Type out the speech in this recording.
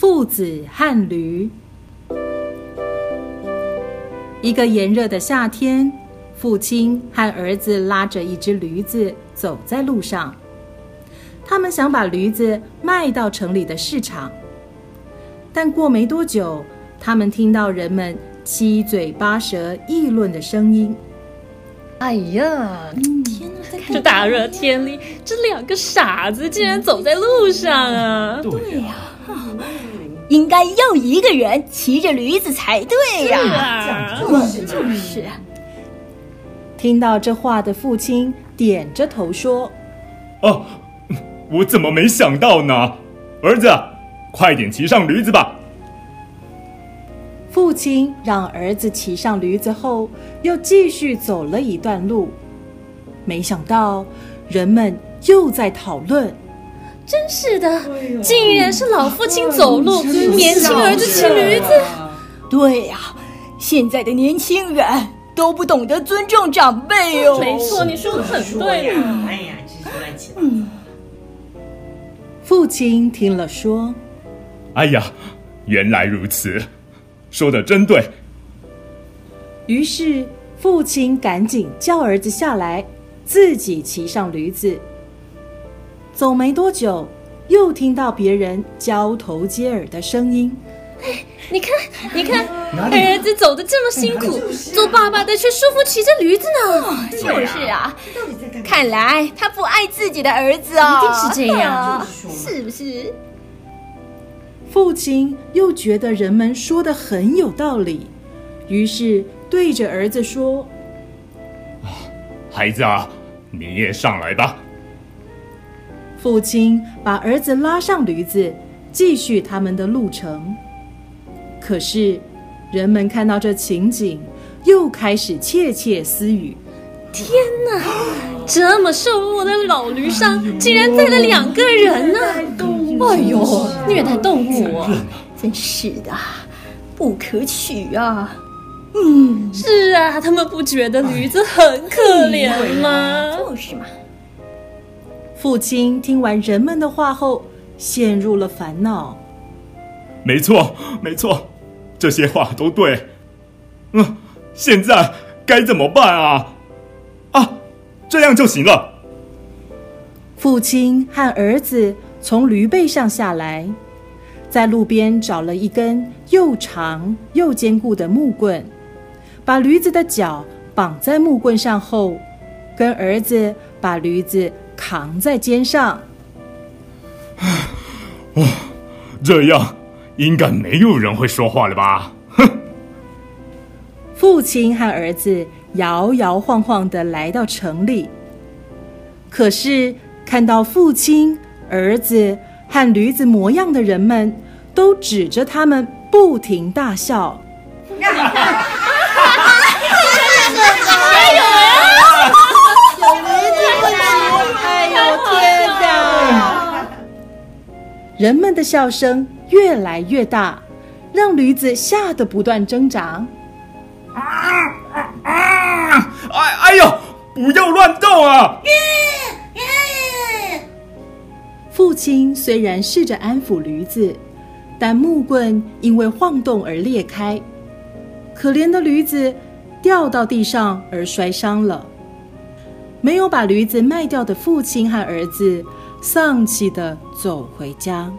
父子和驴。一个炎热的夏天，父亲和儿子拉着一只驴子走在路上。他们想把驴子卖到城里的市场，但过没多久，他们听到人们七嘴八舌议论的声音。哎呀，天哪！这大热天里，这两个傻子竟然走在路上啊！对呀，应该要一个人骑着驴子才对呀！就是就是。听到这话的父亲点着头说：“哦，我怎么没想到呢？儿子，快点骑上驴子吧。”父亲让儿子骑上驴子后，又继续走了一段路。没想到，人们又在讨论：“真是的，竟然是老父亲走路，年轻儿子骑驴子。”对呀，现在的年轻人都不懂得尊重长辈哦。没错，你说的很对呀。哎呀，嗯。父亲听了说：“哎呀，原来如此。”说的真对。于是父亲赶紧叫儿子下来，自己骑上驴子。走没多久，又听到别人交头接耳的声音：“哎，你看，你看，儿子走的这么辛苦，做爸爸的却舒服骑着驴子呢。哦”就是啊，看来他不爱自己的儿子哦，一定是这样，是不是？父亲又觉得人们说的很有道理，于是对着儿子说：“孩子啊，你也上来吧。”父亲把儿子拉上驴子，继续他们的路程。可是，人们看到这情景，又开始窃窃私语：“天哪，这么瘦弱的老驴上，竟然载了两个人呢！”哎呦，虐待动物啊！真是的，不可取啊！嗯，是啊，他们不觉得驴子很可怜吗？就是嘛。父亲听完人们的话后，陷入了烦恼。没错，没错，这些话都对。嗯，现在该怎么办啊？啊，这样就行了。父亲和儿子。从驴背上下来，在路边找了一根又长又坚固的木棍，把驴子的脚绑在木棍上后，跟儿子把驴子扛在肩上。哇，这样应该没有人会说话了吧？哼！父亲和儿子摇摇晃晃的来到城里，可是看到父亲。儿子和驴子模样的人们都指着他们不停大笑。人们的笑声越来越大，让驴子吓得不断挣扎。啊啊啊！哎哎呦！不要乱动啊！父亲虽然试着安抚驴子，但木棍因为晃动而裂开，可怜的驴子掉到地上而摔伤了。没有把驴子卖掉的父亲和儿子丧气地走回家。